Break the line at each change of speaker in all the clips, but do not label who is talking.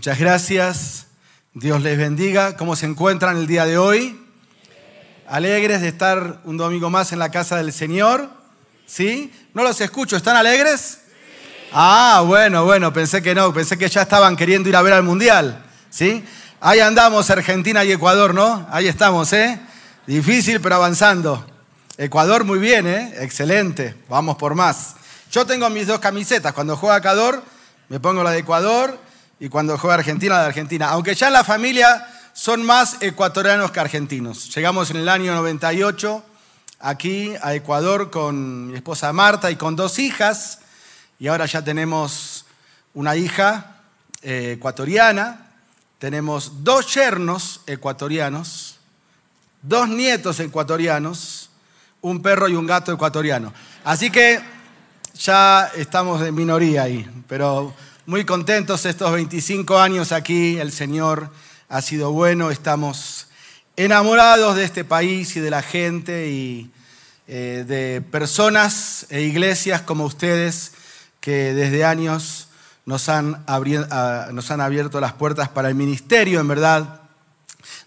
Muchas gracias. Dios les bendiga. ¿Cómo se encuentran el día de hoy? ¿Alegres de estar un domingo más en la casa del Señor? ¿Sí? No los escucho. ¿Están alegres? Ah, bueno, bueno, pensé que no. Pensé que ya estaban queriendo ir a ver al Mundial. ¿Sí? Ahí andamos, Argentina y Ecuador, ¿no? Ahí estamos, ¿eh? Difícil, pero avanzando. Ecuador muy bien, ¿eh? Excelente. Vamos por más. Yo tengo mis dos camisetas. Cuando juega Ecuador, me pongo la de Ecuador y cuando juega Argentina, la de Argentina. Aunque ya en la familia son más ecuatorianos que argentinos. Llegamos en el año 98 aquí a Ecuador con mi esposa Marta y con dos hijas. Y ahora ya tenemos una hija eh, ecuatoriana, tenemos dos yernos ecuatorianos, dos nietos ecuatorianos, un perro y un gato ecuatoriano. Así que ya estamos en minoría ahí, pero muy contentos estos 25 años aquí, el Señor ha sido bueno, estamos enamorados de este país y de la gente y eh, de personas e iglesias como ustedes que desde años nos han, nos han abierto las puertas para el ministerio, en verdad.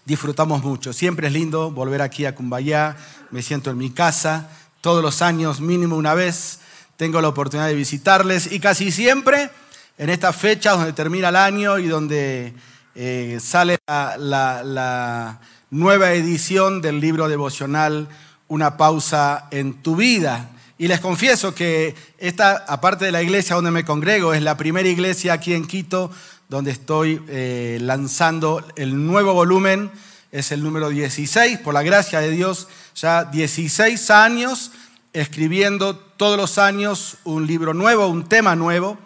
Disfrutamos mucho. Siempre es lindo volver aquí a Cumbayá. Me siento en mi casa. Todos los años, mínimo una vez, tengo la oportunidad de visitarles y casi siempre en estas fechas donde termina el año y donde eh, sale la, nueva edición del libro devocional Una pausa en tu vida. Y les confieso que esta, aparte de la iglesia donde me congrego, es la primera iglesia aquí en Quito donde estoy eh, lanzando el nuevo volumen, es el número 16, por la gracia de Dios, ya 16 años escribiendo todos los años un libro nuevo, un tema nuevo.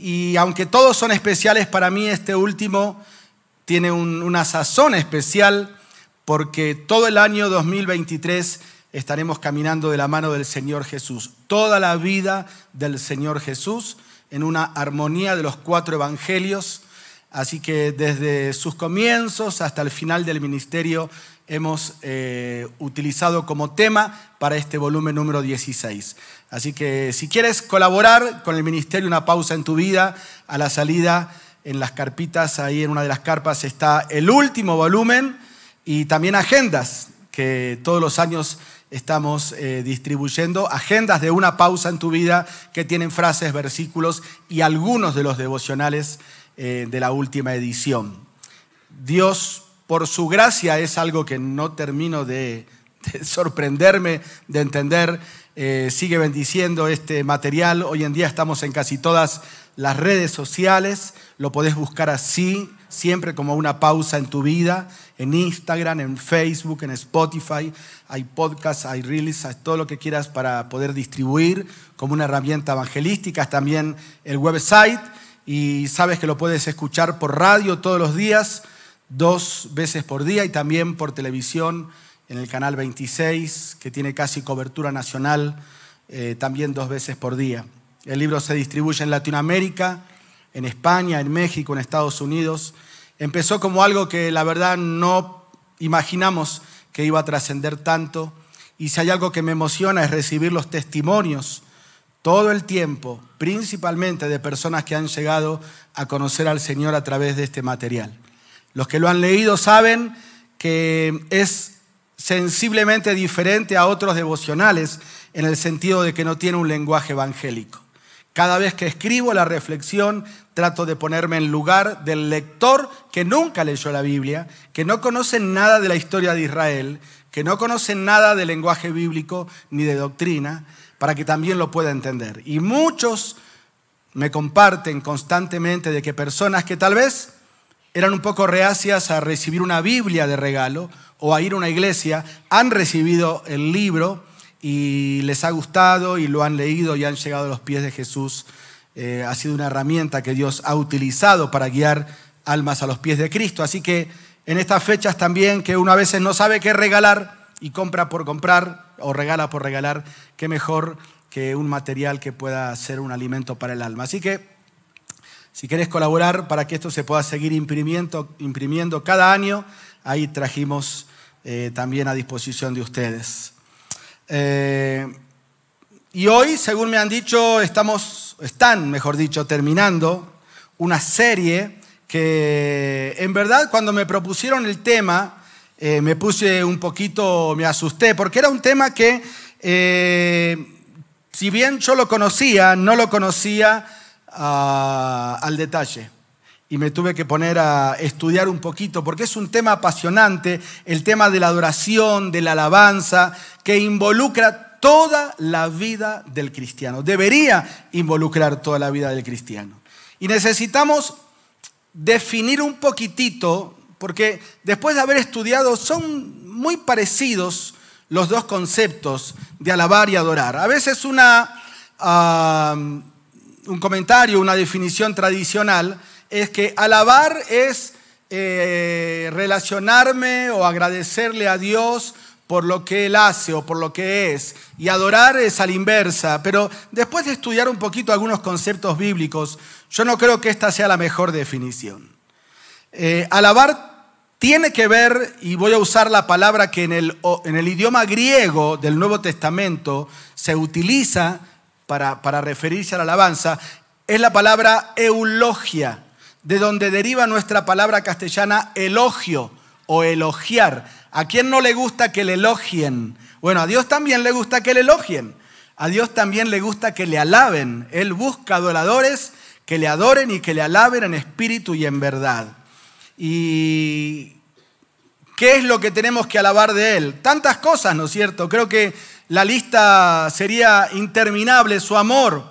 Y aunque todos son especiales, para mí este último tiene una sazón especial porque todo el año 2023 estaremos caminando de la mano del Señor Jesús. Toda la vida del Señor Jesús en una armonía de los cuatro evangelios. Así que desde sus comienzos hasta el final del ministerio hemos eh, utilizado como tema para este volumen número 16. Así que si quieres colaborar con el ministerio Una pausa en tu vida, a la salida en las carpitas, ahí en una de las carpas está el último volumen y también agendas que todos los años estamos eh, distribuyendo, agendas de una pausa en tu vida que tienen frases, versículos y algunos de los devocionales eh, de la última edición. Dios, por su gracia, es algo que no termino de sorprenderme, de entender eh, sigue bendiciendo este material. Hoy en día estamos en casi todas las redes sociales. Lo podés buscar así, siempre como una pausa en tu vida, en Instagram, en Facebook, en Spotify. Hay podcasts, hay reels, hay todo lo que quieras para poder distribuir como una herramienta evangelística. También el website y sabes que lo puedes escuchar por radio todos los días, dos veces por día y también por televisión en el canal 26, que tiene casi cobertura nacional, eh, también dos veces por día. El libro se distribuye en Latinoamérica, en España, en México, en Estados Unidos. Empezó como algo que la verdad no imaginamos que iba a trascender tanto. Y si hay algo que me emociona es recibir los testimonios todo el tiempo, principalmente de personas que han llegado a conocer al Señor a través de este material. Los que lo han leído saben que es sensiblemente diferente a otros devocionales en el sentido de que no tiene un lenguaje evangélico. Cada vez que escribo la reflexión, trato de ponerme en lugar del lector que nunca leyó la Biblia, que no conoce nada de la historia de Israel, que no conoce nada del lenguaje bíblico ni de doctrina, para que también lo pueda entender. Y muchos me comparten constantemente de que personas que tal vez eran un poco reacias a recibir una Biblia de regalo o a ir a una iglesia, han recibido el libro y les ha gustado y lo han leído y han llegado a los pies de Jesús. Eh, ha sido una herramienta que Dios ha utilizado para guiar almas a los pies de Cristo. Así que en estas fechas también que uno a veces no sabe qué regalar y compra por comprar o regala por regalar, qué mejor que un material que pueda ser un alimento para el alma. Así que si querés colaborar para que esto se pueda seguir imprimiendo, imprimiendo cada año, ahí trajimos eh, también a disposición de ustedes. Eh, y hoy, según me han dicho, estamos, están, mejor dicho, terminando una serie que en verdad cuando me propusieron el tema, eh, me puse un poquito, me asusté, porque era un tema que, si bien yo lo conocía, no lo conocía ah, al detalle. Y me tuve que poner a estudiar un poquito, porque es un tema apasionante, el tema de la adoración, de la alabanza, que involucra toda la vida del cristiano. Debería involucrar toda la vida del cristiano. Y necesitamos definir un poquitito porque después de haber estudiado son muy parecidos los dos conceptos de alabar y adorar. A veces una, un comentario, una definición tradicional es que alabar es eh, relacionarme o agradecerle a Dios por lo que Él hace o por lo que es. Y adorar es a la inversa. Pero después de estudiar un poquito algunos conceptos bíblicos, yo no creo que esta sea la mejor definición. Eh, alabar tiene que ver, y voy a usar la palabra que en el, en el idioma griego del Nuevo Testamento se utiliza para, para referirse a la alabanza, es la palabra eulogia, de donde deriva nuestra palabra castellana elogio o elogiar. ¿A quién no le gusta que le elogien? Bueno, a Dios también le gusta que le elogien. A Dios también le gusta que le alaben. Él busca adoradores que le adoren y que le alaben en espíritu y en verdad. ¿Y qué es lo que tenemos que alabar de Él? Tantas cosas, ¿no es cierto? Creo que la lista sería interminable. Su amor,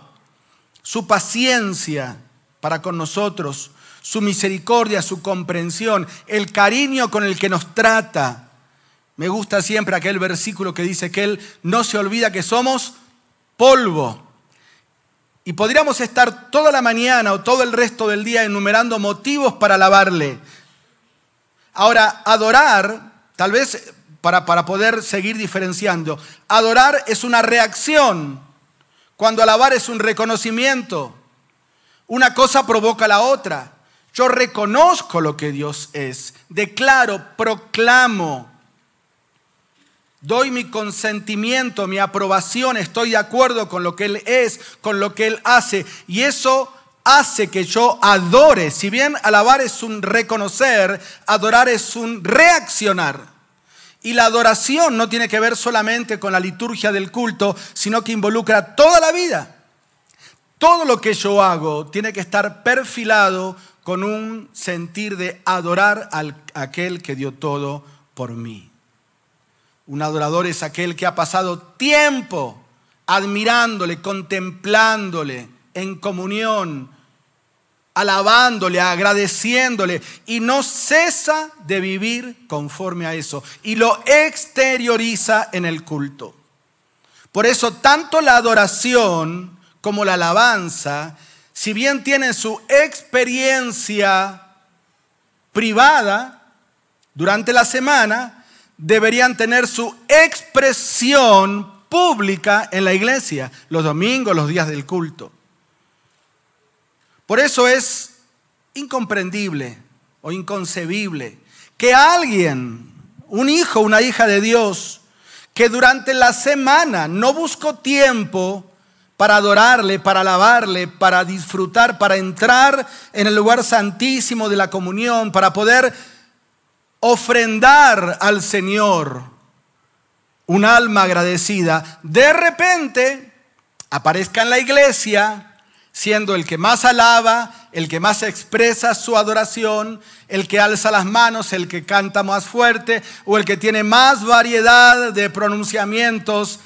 su paciencia para con nosotros, su misericordia, su comprensión, el cariño con el que nos trata. Me gusta siempre aquel versículo que dice que Él no se olvida que somos polvo. Y podríamos estar toda la mañana o todo el resto del día enumerando motivos para alabarle. Ahora, adorar, tal vez para, poder seguir diferenciando, adorar es una reacción, cuando alabar es un reconocimiento. Una cosa provoca la otra. Yo reconozco lo que Dios es, declaro, proclamo, doy mi consentimiento, mi aprobación, estoy de acuerdo con lo que Él es, con lo que Él hace. Y eso hace que yo adore. Si bien alabar es un reconocer, adorar es un reaccionar. Y la adoración no tiene que ver solamente con la liturgia del culto, sino que involucra toda la vida. Todo lo que yo hago tiene que estar perfilado con un sentir de adorar a aquel que dio todo por mí. Un adorador es aquel que ha pasado tiempo admirándole, contemplándole, en comunión, alabándole, agradeciéndole, y no cesa de vivir conforme a eso, y lo exterioriza en el culto. Por eso tanto la adoración como la alabanza, si bien tienen su experiencia privada durante la semana, deberían tener su expresión pública en la iglesia, los domingos, los días del culto. Por eso es incomprendible o inconcebible que alguien, un hijo, una hija de Dios, que durante la semana no buscó tiempo para adorarle, para alabarle, para disfrutar, para entrar en el lugar santísimo de la comunión, para poder ofrendar al Señor un alma agradecida, de repente aparezca en la iglesia siendo el que más alaba, el que más expresa su adoración, el que alza las manos, el que canta más fuerte o el que tiene más variedad de pronunciamientos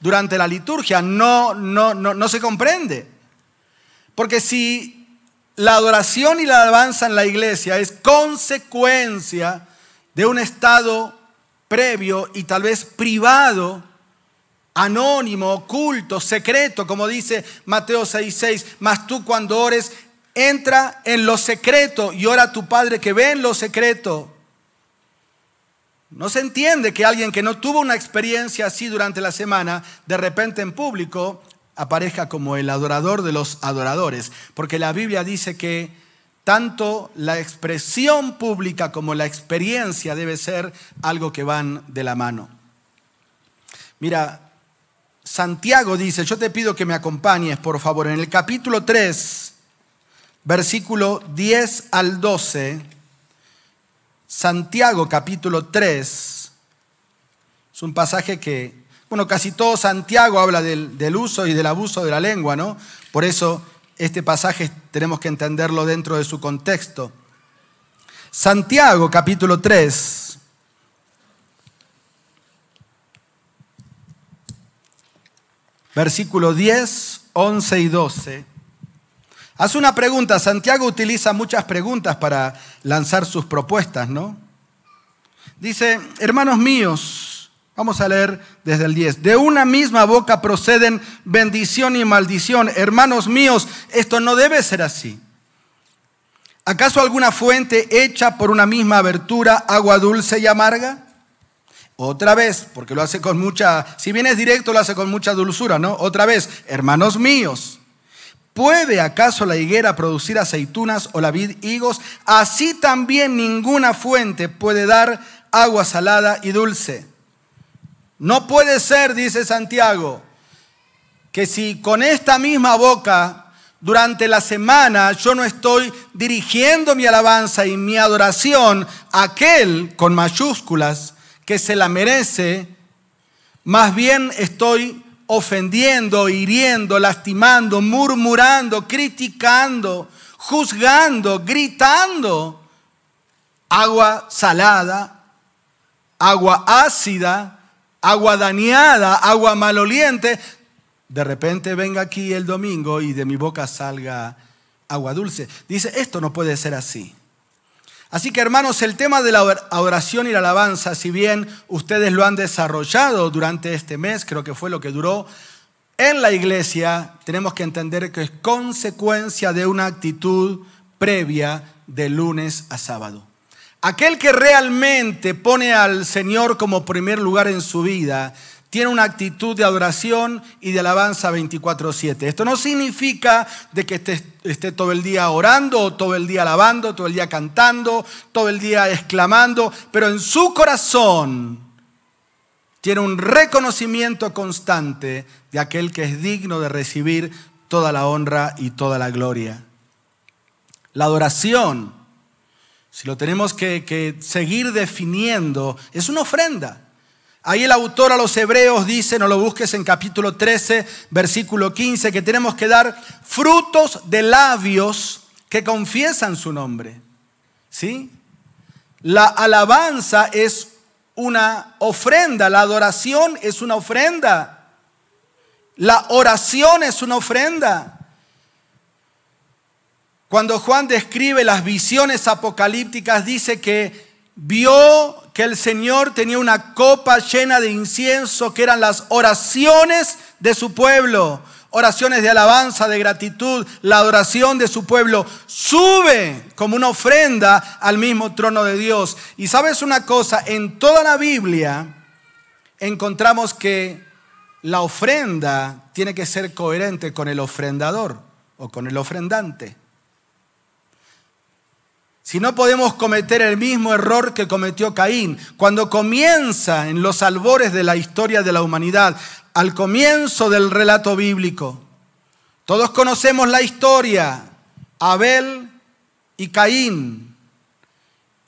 durante la liturgia. No, no, no, no se comprende. Porque si la adoración y la alabanza en la iglesia es consecuencia de un estado previo y tal vez privado, anónimo, oculto, secreto, como dice Mateo 6:6, mas tú cuando ores, entra en lo secreto y ora a tu Padre que ve en lo secreto. No se entiende que alguien que no tuvo una experiencia así durante la semana, de repente en público aparezca como el adorador de los adoradores, porque la Biblia dice que tanto la expresión pública como la experiencia debe ser algo que van de la mano. Mira, Santiago dice, yo te pido que me acompañes, por favor, en el capítulo 3 versículo 10 al 12, Santiago capítulo 3, es un pasaje que, bueno, casi todo Santiago habla del, uso y del abuso de la lengua, ¿no? Por eso este pasaje tenemos que entenderlo dentro de su contexto. Santiago capítulo 3. Versículo 10, 11 y 12. Hace una pregunta. Santiago utiliza muchas preguntas para lanzar sus propuestas, ¿no? Dice, hermanos míos, vamos a leer desde el 10. De una misma boca proceden bendición y maldición. Hermanos míos, esto no debe ser así. ¿Acaso alguna fuente hecha por una misma abertura, agua dulce y amarga? Otra vez, porque lo hace con mucha, si bien es directo, lo hace con mucha dulzura, ¿no? Otra vez, hermanos míos, ¿puede acaso la higuera producir aceitunas o la vid higos? Así también ninguna fuente puede dar agua salada y dulce. No puede ser, dice Santiago, que si con esta misma boca durante la semana yo no estoy dirigiendo mi alabanza y mi adoración a aquel con mayúsculas que se la merece, más bien estoy ofendiendo, hiriendo, lastimando, murmurando, criticando, juzgando, gritando. Agua salada, agua ácida, agua dañada, agua maloliente, de repente venga aquí el domingo y de mi boca salga agua dulce. Dice, esto no puede ser así. Así que hermanos, el tema de la adoración y la alabanza, si bien ustedes lo han desarrollado durante este mes, creo que fue lo que duró en la iglesia, tenemos que entender que es consecuencia de una actitud previa de lunes a sábado. Aquel que realmente pone al Señor como primer lugar en su vida, tiene una actitud de adoración y de alabanza 24/7. Esto no significa de que esté, esté, todo el día orando, o todo el día alabando, todo el día cantando, todo el día exclamando, pero en su corazón tiene un reconocimiento constante de aquel que es digno de recibir toda la honra y toda la gloria. La adoración, si lo tenemos que, que seguir definiendo, es una ofrenda. Ahí el autor a los hebreos dice, no lo busques en capítulo 13, versículo 15, que tenemos que dar frutos de labios que confiesan su nombre. ¿Sí? La alabanza es una ofrenda, la adoración es una ofrenda, la oración es una ofrenda. Cuando Juan describe las visiones apocalípticas, dice que vio que el Señor tenía una copa llena de incienso, que eran las oraciones de su pueblo, oraciones de alabanza, de gratitud, la adoración de su pueblo, sube como una ofrenda al mismo trono de Dios. Y sabes una cosa, en toda la Biblia encontramos que la ofrenda tiene que ser coherente con el ofrendador o con el ofrendante. Si no podemos cometer el mismo error que cometió Caín, cuando comienza en los albores de la historia de la humanidad, al comienzo del relato bíblico. Todos conocemos la historia, Abel y Caín,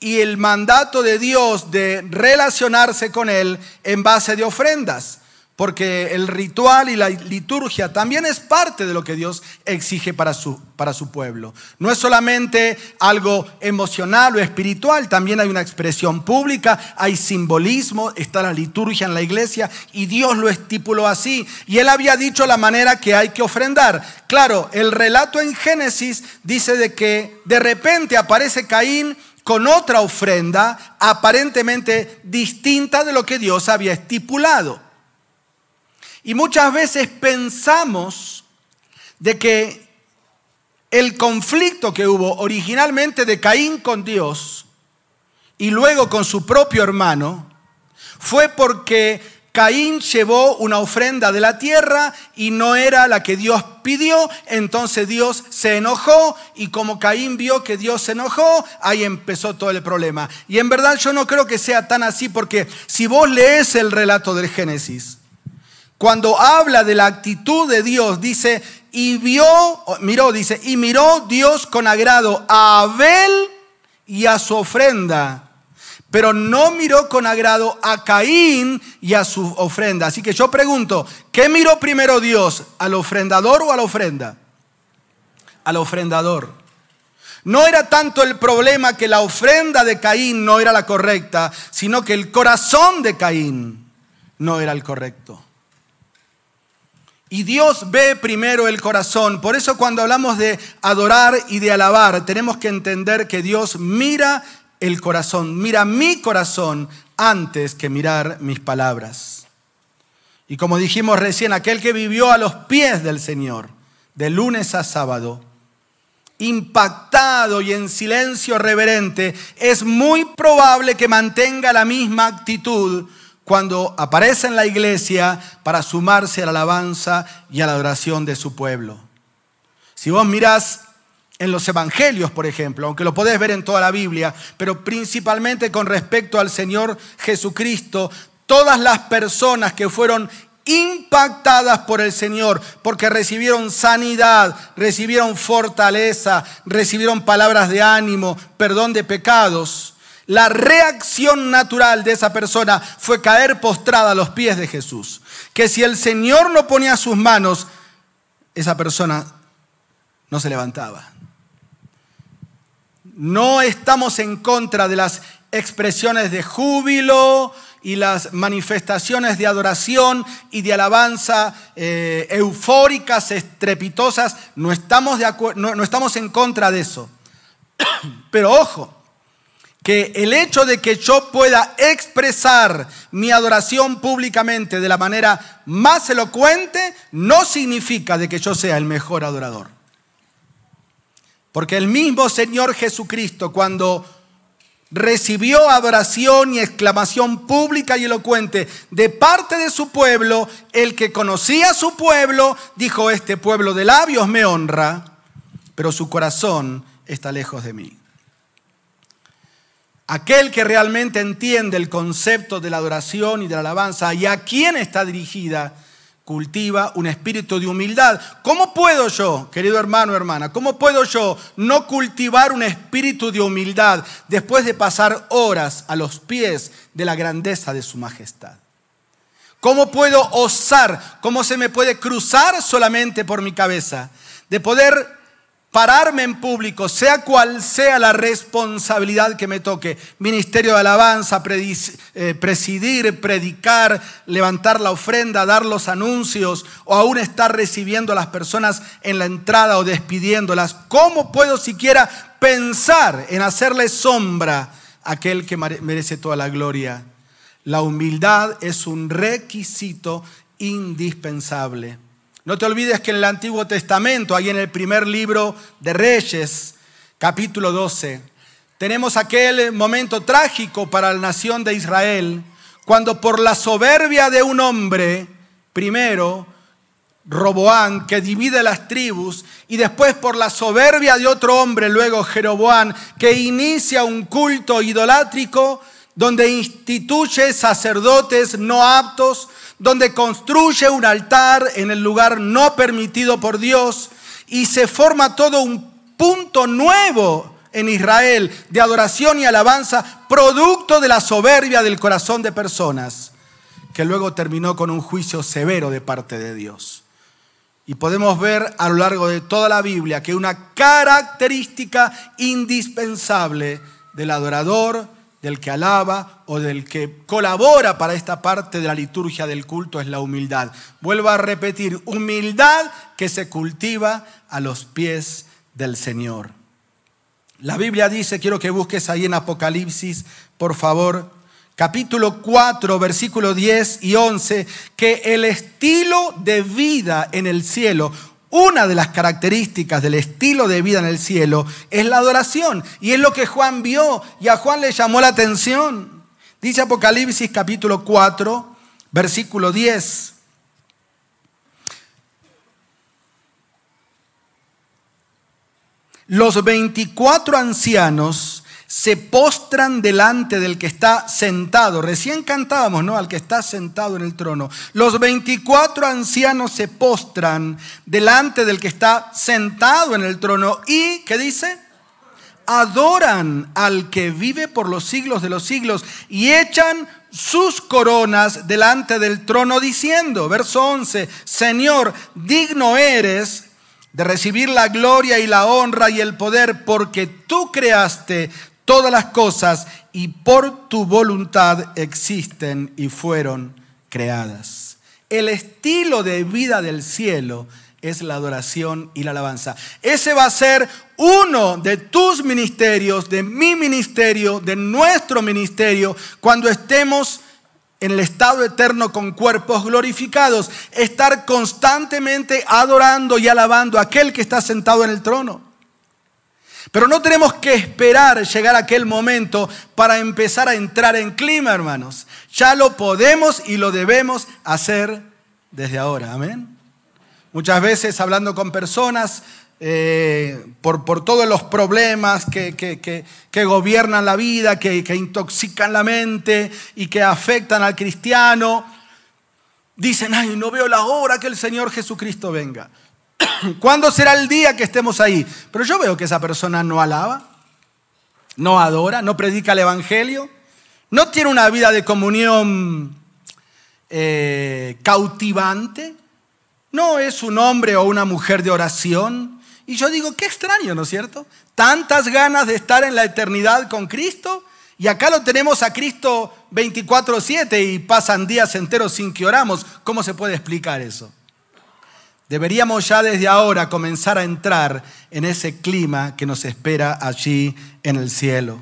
y el mandato de Dios de relacionarse con él en base de ofrendas porque el ritual y la liturgia también es parte de lo que Dios exige para su, para su pueblo. No es solamente algo emocional o espiritual, también hay una expresión pública, hay simbolismo, está la liturgia en la iglesia y Dios lo estipuló así. Y él había dicho la manera que hay que ofrendar. Claro, el relato en Génesis dice de que de repente aparece Caín con otra ofrenda aparentemente distinta de lo que Dios había estipulado. Y muchas veces pensamos de que el conflicto que hubo originalmente de Caín con Dios y luego con su propio hermano fue porque Caín llevó una ofrenda de la tierra y no era la que Dios pidió, entonces Dios se enojó y como Caín vio que Dios se enojó, ahí empezó todo el problema. Y en verdad yo no creo que sea tan así porque si vos lees el relato del Génesis, cuando habla de la actitud de Dios, dice, y vio, miró, dice, y miró Dios con agrado a Abel y a su ofrenda pero no miró con agrado a Caín y a su ofrenda. Así que yo pregunto, ¿qué miró primero Dios? ¿Al ofrendador o a la ofrenda? Al ofrendador. No era tanto el problema que la ofrenda de Caín no era la correcta, sino que el corazón de Caín no era el correcto. Y Dios ve primero el corazón. Por eso cuando hablamos de adorar y de alabar, tenemos que entender que Dios mira el corazón, mira mi corazón antes que mirar mis palabras. Y como dijimos recién, aquel que vivió a los pies del Señor, de lunes a sábado, impactado y en silencio reverente, es muy probable que mantenga la misma actitud cuando aparece en la iglesia para sumarse a la alabanza y a la adoración de su pueblo. Si vos mirás en los evangelios, por ejemplo, aunque lo podés ver en toda la Biblia, pero principalmente con respecto al Señor Jesucristo, todas las personas que fueron impactadas por el Señor, porque recibieron sanidad, recibieron fortaleza, recibieron palabras de ánimo, perdón de pecados, la reacción natural de esa persona fue caer postrada a los pies de Jesús. Que si el Señor no ponía sus manos, esa persona no se levantaba. No estamos en contra de las expresiones de júbilo y las manifestaciones de adoración y de alabanza eh, eufóricas, estrepitosas. No estamos, de no estamos en contra de eso. Pero ojo, que el hecho de que yo pueda expresar mi adoración públicamente de la manera más elocuente no significa de que yo sea el mejor adorador. Porque el mismo Señor Jesucristo, cuando recibió adoración y exclamación pública y elocuente de parte de su pueblo, el que conocía a su pueblo, dijo, este pueblo de labios me honra, pero su corazón está lejos de mí. Aquel que realmente entiende el concepto de la adoración y de la alabanza y a quién está dirigida, cultiva un espíritu de humildad. ¿Cómo puedo yo, querido hermano, hermana, cómo puedo yo no cultivar un espíritu de humildad después de pasar horas a los pies de la grandeza de su majestad? ¿Cómo puedo osar? ¿Cómo se me puede cruzar solamente por mi cabeza? De poder pararme en público, sea cual sea la responsabilidad que me toque, ministerio de alabanza, eh, presidir, predicar, levantar la ofrenda, dar los anuncios o aún estar recibiendo a las personas en la entrada o despidiéndolas, ¿cómo puedo siquiera pensar en hacerle sombra a aquel que merece toda la gloria? La humildad es un requisito indispensable. No te olvides que en el Antiguo Testamento, ahí en el primer libro de Reyes, capítulo 12, tenemos aquel momento trágico para la nación de Israel, cuando por la soberbia de un hombre, primero, Roboán, que divide las tribus, y después por la soberbia de otro hombre, luego Jeroboán, que inicia un culto idolátrico donde instituye sacerdotes no aptos, donde construye un altar en el lugar no permitido por Dios y se forma todo un punto nuevo en Israel de adoración y alabanza, producto de la soberbia del corazón de personas, que luego terminó con un juicio severo de parte de Dios. Y podemos ver a lo largo de toda la Biblia que una característica indispensable del adorador, del que alaba o del que colabora para esta parte de la liturgia del culto es la humildad. Vuelvo a repetir, humildad que se cultiva a los pies del Señor. La Biblia dice, quiero que busques ahí en Apocalipsis, por favor, capítulo 4, versículo 10 y 11, que el estilo de vida en el cielo, una de las características del estilo de vida en el cielo es la adoración. Y es lo que Juan vio y a Juan le llamó la atención. Dice Apocalipsis capítulo 4, versículo 10. Los 24 ancianos se postran delante del que está sentado. Recién cantábamos, ¿no? Al que está sentado en el trono. Los 24 ancianos se postran delante del que está sentado en el trono y, ¿qué dice? Adoran al que vive por los siglos de los siglos y echan sus coronas delante del trono diciendo, verso 11, Señor, digno eres de recibir la gloria y la honra y el poder porque tú creaste todas las cosas y por tu voluntad existen y fueron creadas. El estilo de vida del cielo es la adoración y la alabanza. Ese va a ser uno de tus ministerios, de mi ministerio, de nuestro ministerio, cuando estemos en el estado eterno con cuerpos glorificados, estar constantemente adorando y alabando a aquel que está sentado en el trono. Pero no tenemos que esperar llegar a aquel momento para empezar a entrar en clima, hermanos. Ya lo podemos y lo debemos hacer desde ahora. Amén. Muchas veces hablando con personas eh, por, por, todos los problemas que, que, gobiernan la vida, que, intoxican la mente y que afectan al cristiano, dicen, ay, no veo la hora que el Señor Jesucristo venga. ¿Cuándo será el día que estemos ahí? Pero yo veo que esa persona no alaba, no adora, no predica el Evangelio, no tiene una vida de comunión eh, cautivante, no es un hombre o una mujer de oración. Y yo digo, qué extraño, ¿no es cierto? Tantas ganas de estar en la eternidad con Cristo y acá lo tenemos a Cristo 24/7 y pasan días enteros sin que oramos. ¿Cómo se puede explicar eso? Deberíamos ya desde ahora comenzar a entrar en ese clima que nos espera allí en el cielo.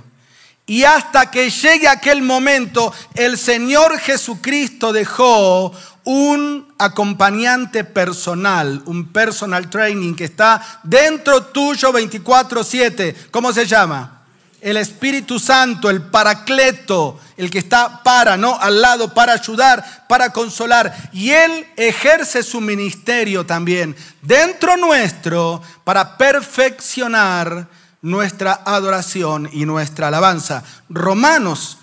Y hasta que llegue aquel momento, el Señor Jesucristo dejó un acompañante personal, un personal training que está dentro tuyo 24/7. ¿Cómo se llama? El Espíritu Santo, el Paracleto, el que está para, ¿no? Al lado, para ayudar, para consolar. Y Él ejerce su ministerio también dentro nuestro para perfeccionar nuestra adoración y nuestra alabanza. Romanos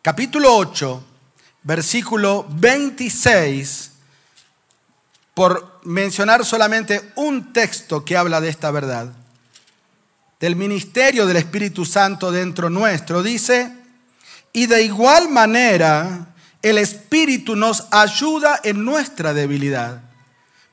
capítulo 8, versículo 26, por mencionar solamente un texto que habla de esta verdad del ministerio del Espíritu Santo dentro nuestro, dice, y de igual manera el Espíritu nos ayuda en nuestra debilidad.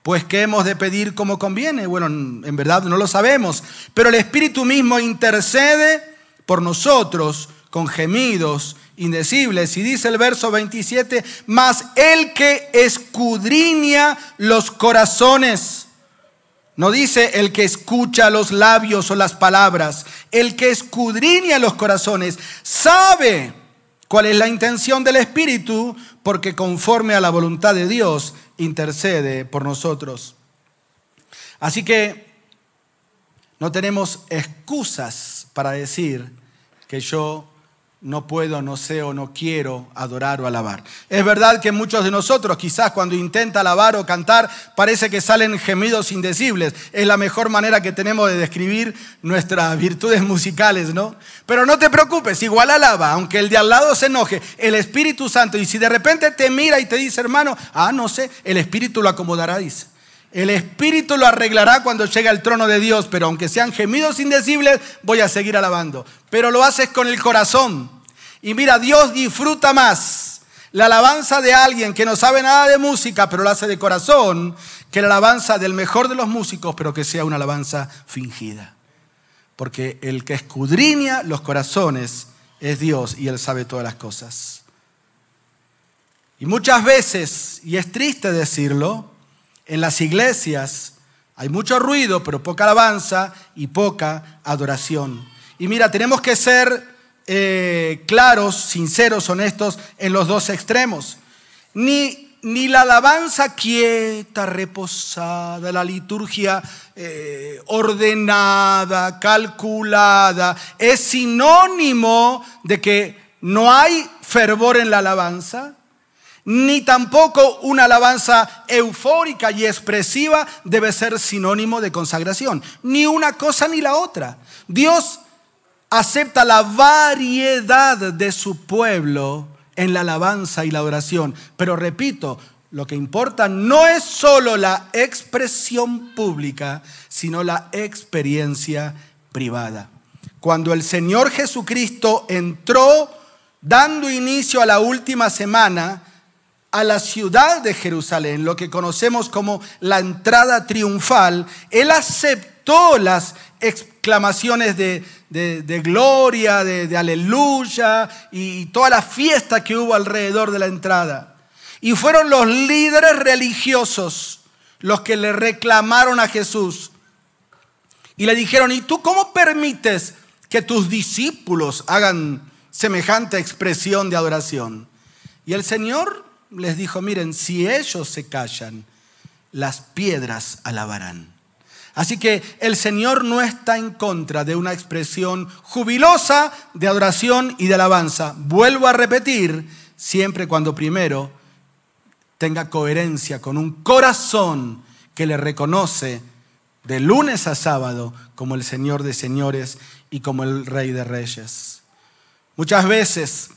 Pues ¿qué hemos de pedir como conviene? Bueno, en verdad no lo sabemos, pero el Espíritu mismo intercede por nosotros con gemidos indecibles. Y dice el verso 27, mas el que escudriña los corazones no dice el que escucha los labios o las palabras, el que escudriña los corazones, sabe cuál es la intención del Espíritu, porque conforme a la voluntad de Dios intercede por nosotros. Así que no tenemos excusas para decir que yo no puedo, no sé o no quiero adorar o alabar. Es verdad que muchos de nosotros quizás cuando intenta alabar o cantar parece que salen gemidos indecibles. Es la mejor manera que tenemos de describir nuestras virtudes musicales, ¿no? Pero no te preocupes, igual alaba, aunque el de al lado se enoje, el Espíritu Santo, y si de repente te mira y te dice, hermano, ah, no sé, el Espíritu lo acomodará, dice. El Espíritu lo arreglará cuando llegue al trono de Dios, pero aunque sean gemidos indecibles, voy a seguir alabando. Pero lo haces con el corazón. Y mira, Dios disfruta más la alabanza de alguien que no sabe nada de música, pero lo hace de corazón, que la alabanza del mejor de los músicos, pero que sea una alabanza fingida. Porque el que escudriña los corazones es Dios y Él sabe todas las cosas. Y muchas veces, y es triste decirlo, en las iglesias hay mucho ruido, pero poca alabanza y poca adoración. Y mira, tenemos que ser eh, claros, sinceros, honestos en los dos extremos. Ni, ni la alabanza quieta, reposada, la liturgia eh, ordenada, calculada, es sinónimo de que no hay fervor en la alabanza, ni tampoco una alabanza eufórica y expresiva debe ser sinónimo de consagración. Ni una cosa ni la otra. Dios acepta la variedad de su pueblo en la alabanza y la oración. Pero repito, lo que importa no es solo la expresión pública, sino la experiencia privada. Cuando el Señor Jesucristo entró dando inicio a la última semana a la ciudad de Jerusalén, lo que conocemos como la entrada triunfal, Él aceptó las exclamaciones de, gloria, de, de aleluya y toda la fiesta que hubo alrededor de la entrada. Y fueron los líderes religiosos los que le reclamaron a Jesús. Y le dijeron, ¿y tú cómo permites que tus discípulos hagan semejante expresión de adoración? Y el Señor les dijo, miren, si ellos se callan, las piedras alabarán. Así que el Señor no está en contra de una expresión jubilosa de adoración y de alabanza. Vuelvo a repetir, siempre cuando primero tenga coherencia con un corazón que le reconoce de lunes a sábado como el Señor de señores y como el Rey de reyes. Muchas veces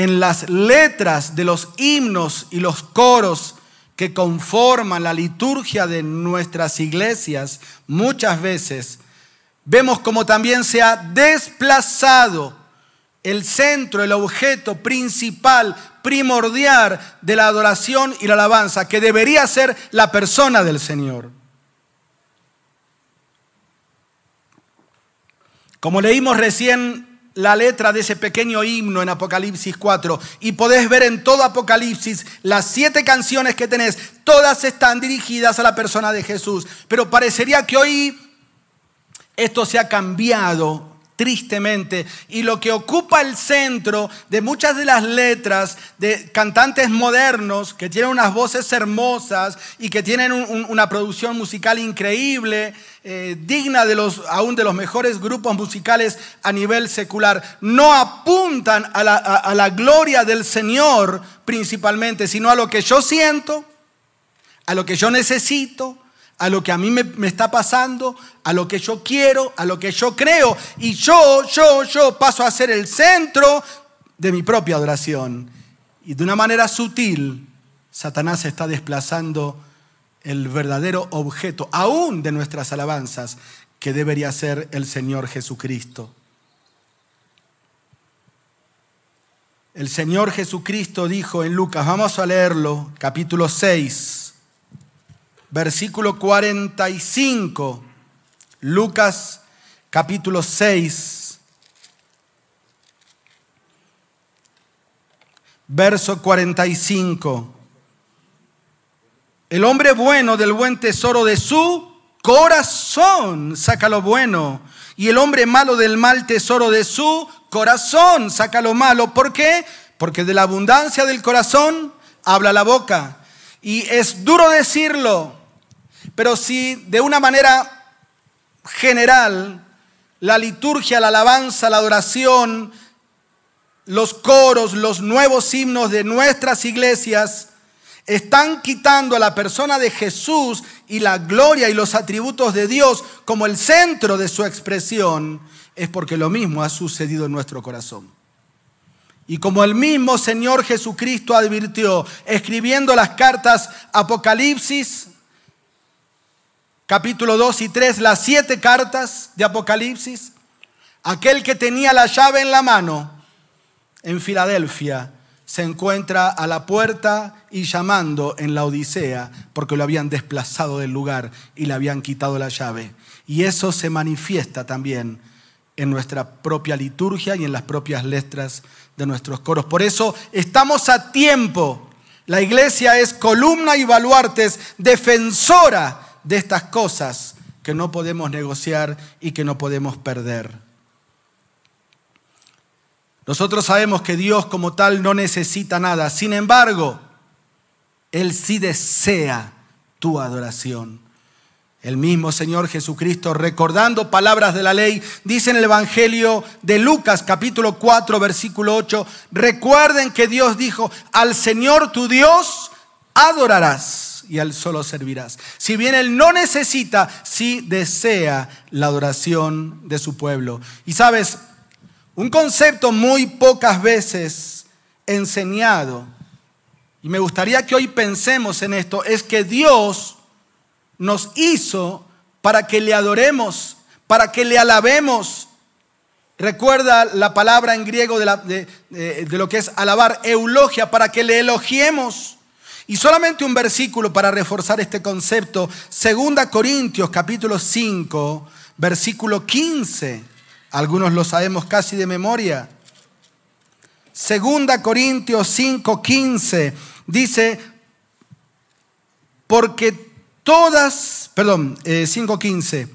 en las letras de los himnos y los coros que conforman la liturgia de nuestras iglesias, muchas veces vemos como también se ha desplazado el centro, el objeto principal, primordial de la adoración y la alabanza, que debería ser la persona del Señor. Como leímos recién la letra de ese pequeño himno en Apocalipsis 4 y podés ver en todo Apocalipsis las siete canciones que tenés, todas están dirigidas a la persona de Jesús. Pero parecería que hoy esto se ha cambiado tristemente. Y lo que ocupa el centro de muchas de las letras de cantantes modernos que tienen unas voces hermosas y que tienen una producción musical increíble, eh, digna de los, aún de los mejores grupos musicales a nivel secular, no apuntan a la, a la gloria del Señor principalmente, sino a lo que yo siento, a lo que yo necesito, a lo que a mí me, está pasando, a lo que yo quiero, a lo que yo creo. Y yo, yo, yo paso a ser el centro de mi propia adoración. Y de una manera sutil, Satanás está desplazando el verdadero objeto, aún de nuestras alabanzas, que debería ser el Señor Jesucristo. El Señor Jesucristo dijo en Lucas, vamos a leerlo, capítulo 6 versículo 45, Lucas capítulo 6, verso 45. El hombre bueno del buen tesoro de su corazón saca lo bueno. Y el hombre malo del mal tesoro de su corazón saca lo malo. ¿Por qué? Porque de la abundancia del corazón habla la boca. Y es duro decirlo, pero si de una manera general la liturgia, la alabanza, la adoración, los coros, los nuevos himnos de nuestras iglesias están quitando a la persona de Jesús y la gloria y los atributos de Dios como el centro de su expresión, es porque lo mismo ha sucedido en nuestro corazón. Y como el mismo Señor Jesucristo advirtió, escribiendo las cartas Apocalipsis, capítulo 2 y 3, las siete cartas de Apocalipsis, aquel que tenía la llave en la mano en Filadelfia se encuentra a la puerta y llamando en la Odisea porque lo habían desplazado del lugar y le habían quitado la llave. Y eso se manifiesta también en nuestra propia liturgia y en las propias letras de nuestros coros. Por eso estamos a tiempo. La iglesia es columna y baluartes, defensora de estas cosas que no podemos negociar y que no podemos perder. Nosotros sabemos que Dios como tal no necesita nada, sin embargo, Él sí desea tu adoración. El mismo Señor Jesucristo, recordando palabras de la ley, dice en el Evangelio de Lucas capítulo 4 versículo 8, recuerden que Dios dijo, al Señor tu Dios adorarás y a Él solo servirás. Si bien Él no necesita, sí desea la adoración de su pueblo. Y sabes, un concepto muy pocas veces enseñado, y me gustaría que hoy pensemos en esto, es que Dios nos hizo para que le adoremos, para que le alabemos. Recuerda la palabra en griego de, lo que es alabar, eulogia, para que le elogiemos. Y solamente un versículo para reforzar este concepto, Segunda Corintios capítulo 5, versículo 15. Algunos lo sabemos casi de memoria. Segunda Corintios 5, 15 dice, porque todas, perdón, 5.15, eh,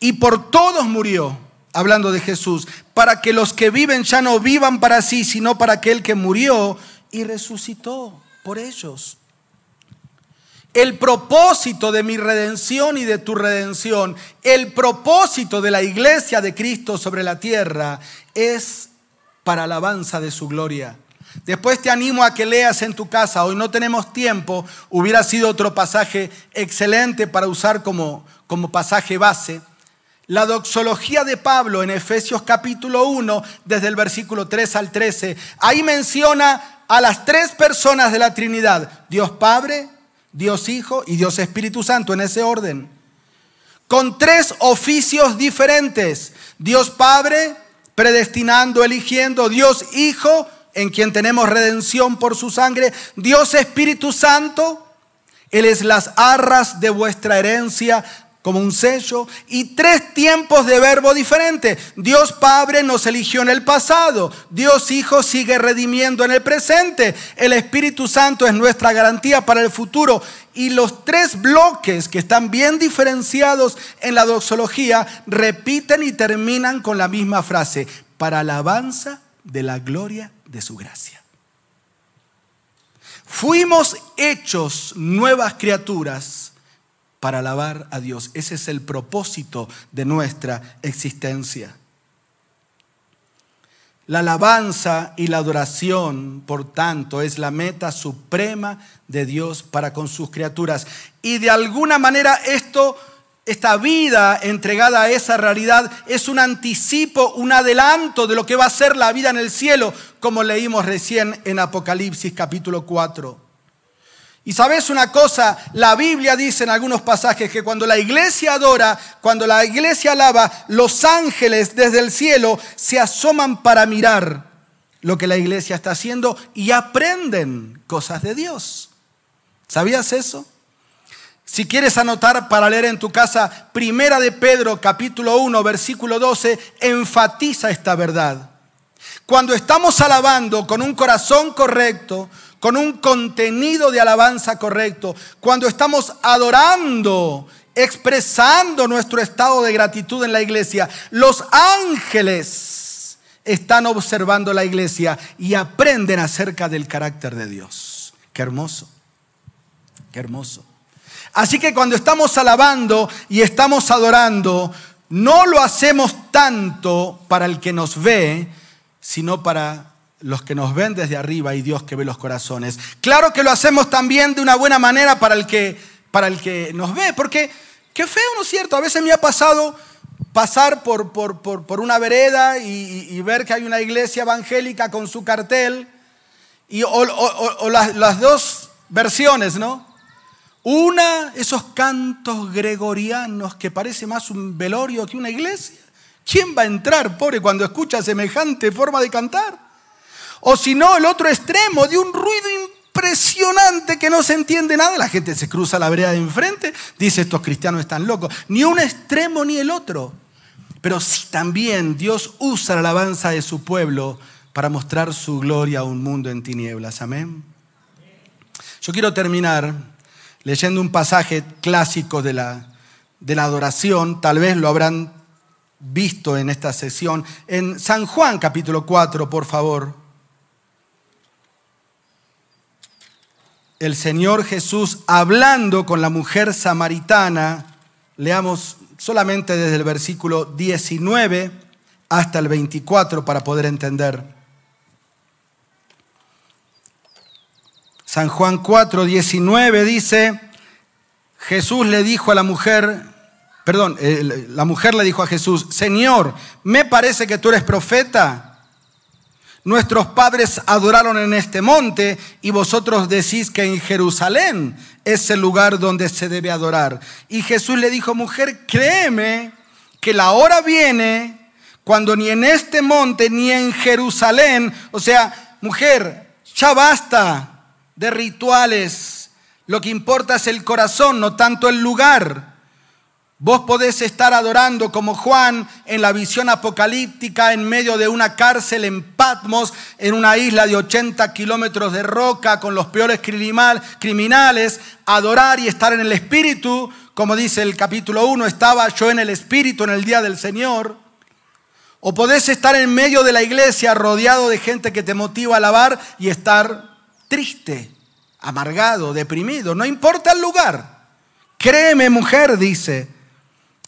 y por todos murió, hablando de Jesús, para que los que viven ya no vivan para sí, sino para aquel que murió y resucitó por ellos. El propósito de mi redención y de tu redención, el propósito de la iglesia de Cristo sobre la tierra es para alabanza de su gloria. Después te animo a que leas en tu casa. Hoy no tenemos tiempo. Hubiera sido otro pasaje excelente para usar como, como pasaje base. La doxología de Pablo en Efesios capítulo 1, desde el versículo 3 al 13. Ahí menciona a las tres personas de la Trinidad. Dios Padre, Dios Hijo y Dios Espíritu Santo en ese orden. Con tres oficios diferentes. Dios Padre, predestinando, eligiendo. Dios Hijo, en quien tenemos redención por su sangre. Dios Espíritu Santo, Él es las arras de vuestra herencia como un sello, y tres tiempos de verbo diferente. Dios Padre nos eligió en el pasado, Dios Hijo sigue redimiendo en el presente, el Espíritu Santo es nuestra garantía para el futuro. Y los tres bloques que están bien diferenciados en la doxología repiten y terminan con la misma frase, para alabanza de la gloria de su gracia. Fuimos hechos nuevas criaturas para alabar a Dios. Ese es el propósito de nuestra existencia. La alabanza y la adoración, por tanto, es la meta suprema de Dios para con sus criaturas. Y de alguna manera esto esta vida entregada a esa realidad es un anticipo, un adelanto de lo que va a ser la vida en el cielo, como leímos recién en Apocalipsis capítulo 4. Y sabes una cosa, la Biblia dice en algunos pasajes que cuando la iglesia adora, cuando la iglesia alaba, los ángeles desde el cielo se asoman para mirar lo que la iglesia está haciendo y aprenden cosas de Dios. ¿Sabías eso? Si quieres anotar para leer en tu casa, Primera de Pedro capítulo 1 versículo 12, enfatiza esta verdad. Cuando estamos alabando con un corazón correcto, con un contenido de alabanza correcto, cuando estamos adorando, expresando nuestro estado de gratitud en la iglesia, los ángeles están observando la iglesia y aprenden acerca del carácter de Dios. Qué hermoso, qué hermoso. Así que cuando estamos alabando y estamos adorando, no lo hacemos tanto para el que nos ve, sino para los que nos ven desde arriba y Dios que ve los corazones. Claro que lo hacemos también de una buena manera para el que, para el que nos ve, porque qué feo, ¿no es cierto? A veces me ha pasado pasar por, por, una vereda y, ver que hay una iglesia evangélica con su cartel, y, o, las, las dos versiones, ¿no? Una, esos cantos gregorianos que parece más un velorio que una iglesia. ¿Quién va a entrar, pobre, cuando escucha semejante forma de cantar? O si no, el otro extremo de un ruido impresionante que no se entiende nada. La gente se cruza la vereda de enfrente, dice estos cristianos están locos. Ni un extremo ni el otro. Pero sí también Dios usa la alabanza de su pueblo para mostrar su gloria a un mundo en tinieblas. Amén. Yo quiero terminar leyendo un pasaje clásico de la, de la adoración, tal vez lo habrán visto en esta sesión, en San Juan capítulo 4, por favor. El Señor Jesús hablando con la mujer samaritana, leamos solamente desde el versículo 19 hasta el 24 para poder entender. San Juan 4, 19 dice, Jesús le dijo a la mujer, perdón, la mujer le dijo a Jesús, Señor, me parece que tú eres profeta. Nuestros padres adoraron en este monte y vosotros decís que en Jerusalén es el lugar donde se debe adorar. Y Jesús le dijo, mujer, créeme que la hora viene cuando ni en este monte ni en Jerusalén, o sea, mujer, ya basta de rituales. Lo que importa es el corazón, no tanto el lugar. Vos podés estar adorando como Juan en la visión apocalíptica en medio de una cárcel en Patmos, en una isla de 80 kilómetros de roca con los peores criminales, adorar y estar en el Espíritu, como dice el capítulo 1, estaba yo en el Espíritu en el día del Señor. O podés estar en medio de la iglesia rodeado de gente que te motiva a alabar y estar triste, amargado, deprimido, no importa el lugar. Créeme mujer, dice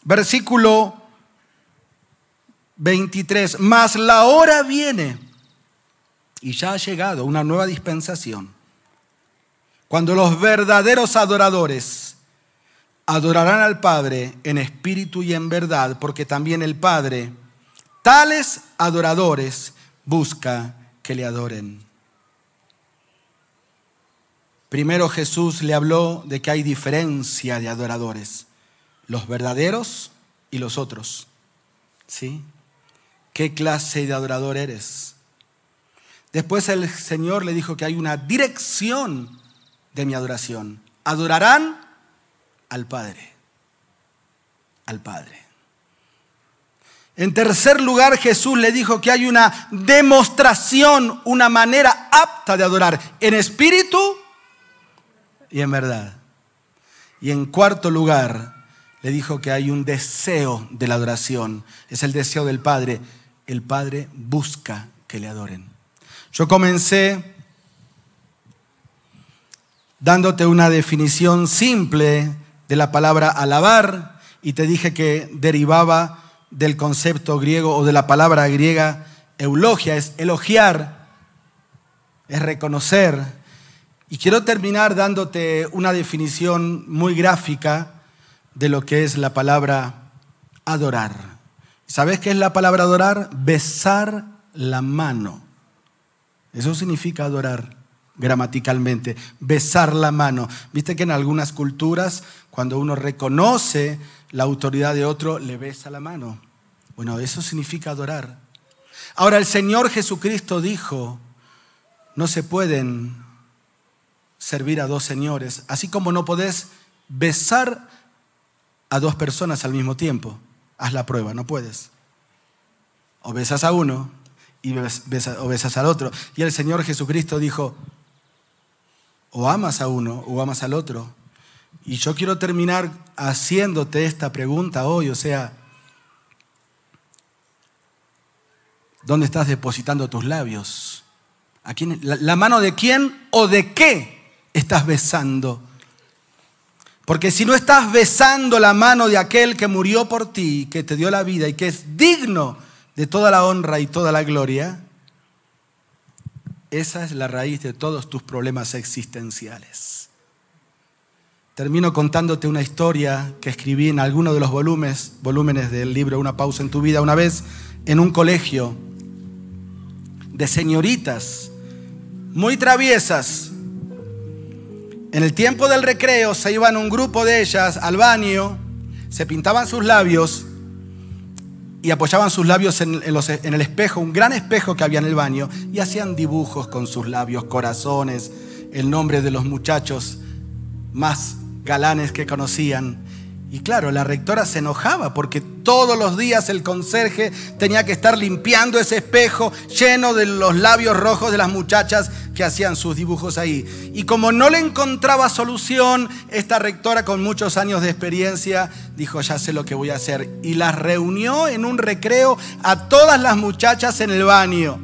Versículo 23, mas la hora viene y ya ha llegado una nueva dispensación, cuando los verdaderos adoradores adorarán al Padre en espíritu y en verdad, porque también el Padre, tales adoradores, busca que le adoren. Primero Jesús le habló de que hay diferencia de adoradores los verdaderos y los otros. ¿Sí? ¿Qué clase de adorador eres? Después el Señor le dijo que hay una dirección de mi adoración. Adorarán al Padre. Al Padre. En tercer lugar, Jesús le dijo que hay una demostración, una manera apta de adorar en espíritu y en verdad. Y en cuarto lugar, le dijo que hay un deseo de la adoración. Es el deseo del Padre. El Padre busca que le adoren. Yo comencé dándote una definición simple de la palabra alabar y te dije que derivaba del concepto griego o de la palabra griega eulogia, es elogiar, es reconocer. Y quiero terminar dándote una definición muy gráfica de lo que es la palabra adorar. ¿Sabes qué es la palabra adorar? Besar la mano. Eso significa adorar gramaticalmente, besar la mano. Viste que en algunas culturas, cuando uno reconoce la autoridad de otro, le besa la mano. Bueno, eso significa adorar. Ahora el Señor Jesucristo dijo, no se pueden servir a dos señores, así como no podés besar a dos personas al mismo tiempo. Haz la prueba, no puedes. O besas a uno y besas, o besas al otro. Y el Señor Jesucristo dijo, o amas a uno o amas al otro. Y yo quiero terminar haciéndote esta pregunta hoy, o sea, ¿dónde estás depositando tus labios? ¿A quién, la mano de quién o de qué estás besando? Porque si no estás besando la mano de aquel que murió por ti, que te dio la vida y que es digno de toda la honra y toda la gloria, esa es la raíz de todos tus problemas existenciales. Termino contándote una historia que escribí en alguno de los volúmenes, volúmenes del libro Una pausa en tu vida, una vez en un colegio de señoritas muy traviesas, en el tiempo del recreo se iban un grupo de ellas al baño, se pintaban sus labios y apoyaban sus labios en, en, el espejo, un gran espejo que había en el baño, y hacían dibujos con sus labios, corazones, el nombre de los muchachos más galanes que conocían. Y claro, la rectora se enojaba porque todos los días el conserje tenía que estar limpiando ese espejo lleno de los labios rojos de las muchachas que hacían sus dibujos ahí. Y como no le encontraba solución, esta rectora con muchos años de experiencia dijo, ya sé lo que voy a hacer. Y las reunió en un recreo a todas las muchachas en el baño.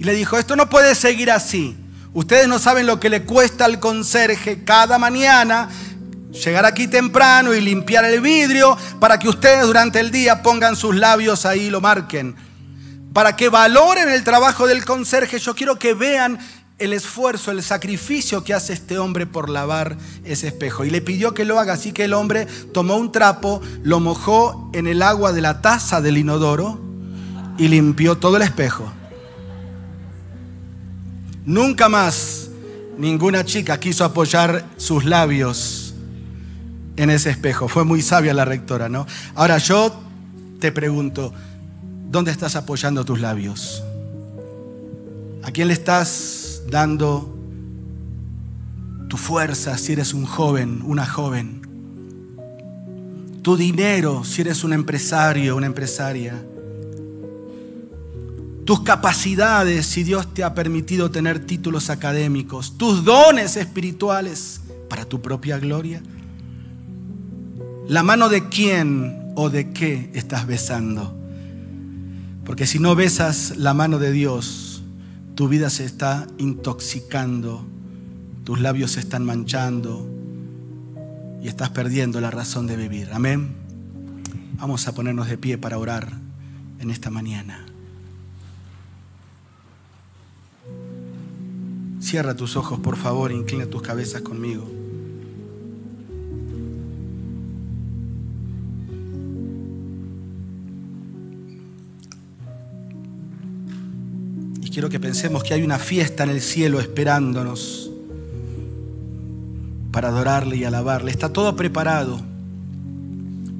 Y le dijo, esto no puede seguir así. Ustedes no saben lo que le cuesta al conserje cada mañana llegar aquí temprano y limpiar el vidrio para que ustedes durante el día pongan sus labios ahí y lo marquen. Para que valoren el trabajo del conserje, yo quiero que vean el esfuerzo, el sacrificio que hace este hombre por lavar ese espejo. Y le pidió que lo haga, así que el hombre tomó un trapo, lo mojó en el agua de la taza del inodoro y limpió todo el espejo. Nunca más ninguna chica quiso apoyar sus labios en ese espejo. Fue muy sabia la rectora, ¿no? Ahora yo te pregunto, ¿dónde estás apoyando tus labios? ¿A quién le estás dando tu fuerza si eres un joven, una joven? Tu dinero si eres un empresario, una empresaria tus capacidades, si Dios te ha permitido tener títulos académicos, tus dones espirituales para tu propia gloria. La mano de quién o de qué estás besando. Porque si no besas la mano de Dios, tu vida se está intoxicando, tus labios se están manchando y estás perdiendo la razón de vivir. Amén. Vamos a ponernos de pie para orar en esta mañana. Cierra tus ojos, por favor, inclina tus cabezas conmigo. Que pensemos que hay una fiesta en el cielo esperándonos para adorarle y alabarle. Está todo preparado,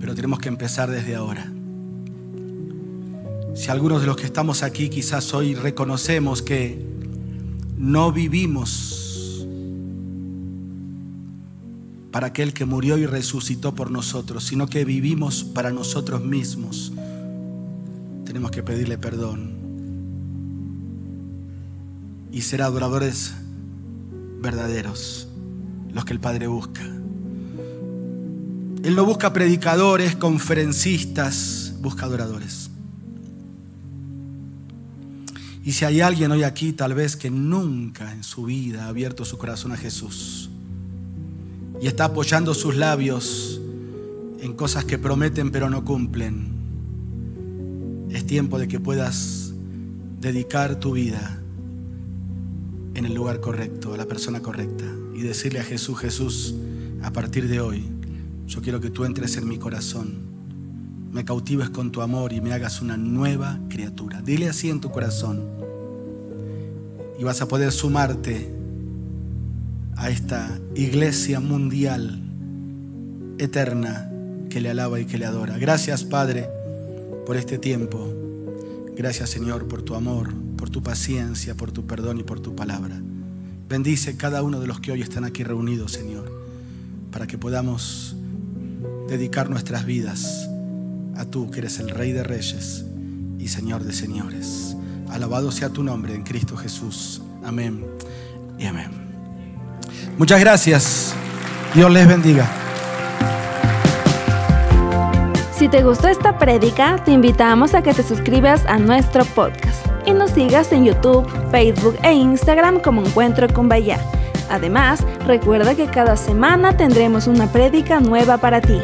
pero tenemos que empezar desde ahora. Si algunos de los que estamos aquí quizás hoy reconocemos que no vivimos para aquel que murió y resucitó por nosotros, sino que vivimos para nosotros mismos. Tenemos que pedirle perdón y ser adoradores verdaderos, los que el Padre busca. Él no busca predicadores, conferencistas, busca adoradores. Y si hay alguien hoy aquí tal vez que nunca en su vida ha abierto su corazón a Jesús y está apoyando sus labios en cosas que prometen pero no cumplen, es tiempo de que puedas dedicar tu vida en el lugar correcto, a la persona correcta y decirle a Jesús, Jesús, a partir de hoy, yo quiero que tú entres en mi corazón me cautives con tu amor y me hagas una nueva criatura. Dile así en tu corazón. Y vas a poder sumarte a esta iglesia mundial eterna que le alaba y que le adora. Gracias Padre por este tiempo. Gracias Señor por tu amor, por tu paciencia, por tu perdón y por tu palabra. Bendice cada uno de los que hoy están aquí reunidos, Señor, para que podamos dedicar nuestras vidas a tú que eres el Rey de Reyes y Señor de Señores. Alabado sea tu nombre en Cristo Jesús. Amén y amén. Muchas gracias. Dios les bendiga.
Si te gustó esta prédica, te invitamos a que te suscribas a nuestro podcast y nos sigas en YouTube, Facebook e Instagram como Encuentro con Bahía. Además, recuerda que cada semana tendremos una prédica nueva para ti.